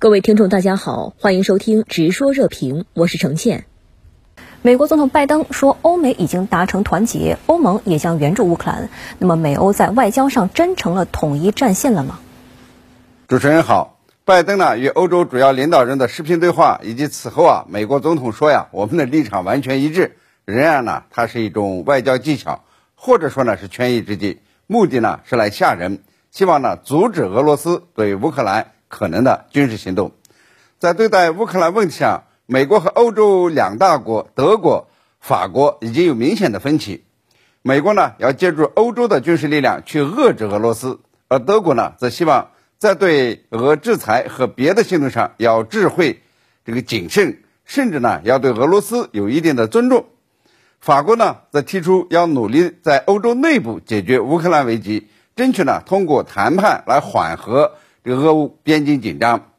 各位听众，大家好，欢迎收听《直说热评》，我是程倩。美国总统拜登说，欧美已经达成团结，欧盟也将援助乌克兰。那么，美欧在外交上真成了统一战线了吗？主持人好，拜登呢与欧洲主要领导人的视频对话，以及此后啊，美国总统说呀，我们的立场完全一致。仍然呢，它是一种外交技巧，或者说呢是权宜之计，目的呢是来吓人，希望呢阻止俄罗斯对乌克兰。可能的军事行动，在对待乌克兰问题上，美国和欧洲两大国德国、法国已经有明显的分歧。美国呢要借助欧洲的军事力量去遏制俄罗斯，而德国呢则希望在对俄制裁和别的行动上要智慧、这个谨慎，甚至呢要对俄罗斯有一定的尊重。法国呢则提出要努力在欧洲内部解决乌克兰危机，争取呢通过谈判来缓和。这个俄乌边境紧张，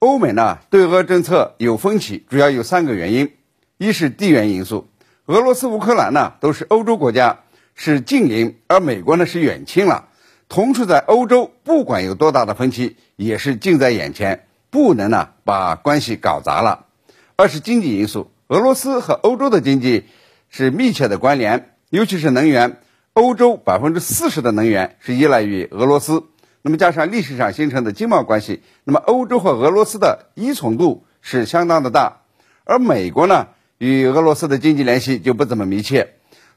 欧美呢对俄政策有分歧，主要有三个原因：一是地缘因素，俄罗斯、乌克兰呢都是欧洲国家，是近邻，而美国呢是远亲了，同处在欧洲，不管有多大的分歧，也是近在眼前，不能呢把关系搞砸了；二是经济因素，俄罗斯和欧洲的经济是密切的关联，尤其是能源，欧洲百分之四十的能源是依赖于俄罗斯。那么加上历史上形成的经贸关系，那么欧洲和俄罗斯的依从度是相当的大，而美国呢与俄罗斯的经济联系就不怎么密切。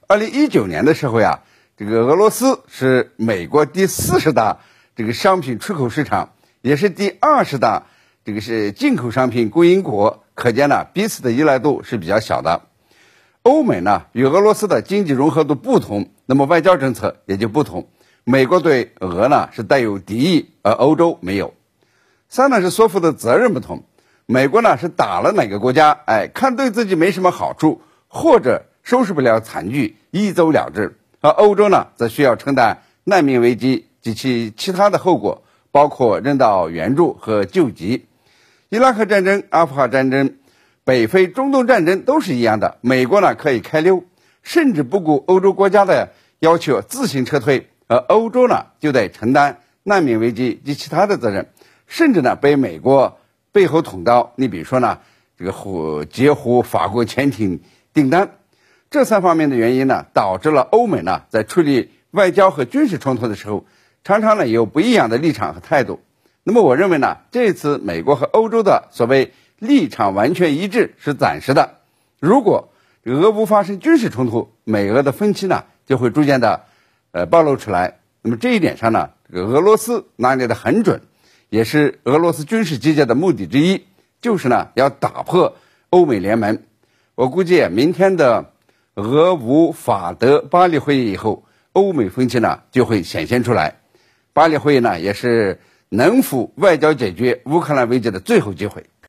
二零一九年的时候呀，这个俄罗斯是美国第四十大这个商品出口市场，也是第二十大这个是进口商品供应国，可见呢彼此的依赖度是比较小的。欧美呢与俄罗斯的经济融合度不同，那么外交政策也就不同。美国对俄呢是带有敌意，而欧洲没有。三呢是说服的责任不同，美国呢是打了哪个国家，哎，看对自己没什么好处，或者收拾不了惨剧，一走了之；而欧洲呢则需要承担难民危机及其其他的后果，包括人道援助和救济。伊拉克战争、阿富汗战争、北非、中东战争都是一样的，美国呢可以开溜，甚至不顾欧洲国家的要求自行撤退。而欧洲呢，就得承担难民危机及其他的责任，甚至呢被美国背后捅刀。你比如说呢，这个呼截胡法国潜艇订单，这三方面的原因呢，导致了欧美呢在处理外交和军事冲突的时候，常常呢有不一样的立场和态度。那么我认为呢，这次美国和欧洲的所谓立场完全一致是暂时的。如果俄乌发生军事冲突，美俄的分歧呢就会逐渐的。呃，暴露出来。那么这一点上呢，这个俄罗斯拿捏的很准，也是俄罗斯军事集结的目的之一，就是呢要打破欧美联盟。我估计明天的俄乌法德巴黎会议以后，欧美分歧呢就会显现出来。巴黎会议呢也是能否外交解决乌克兰危机的最后机会。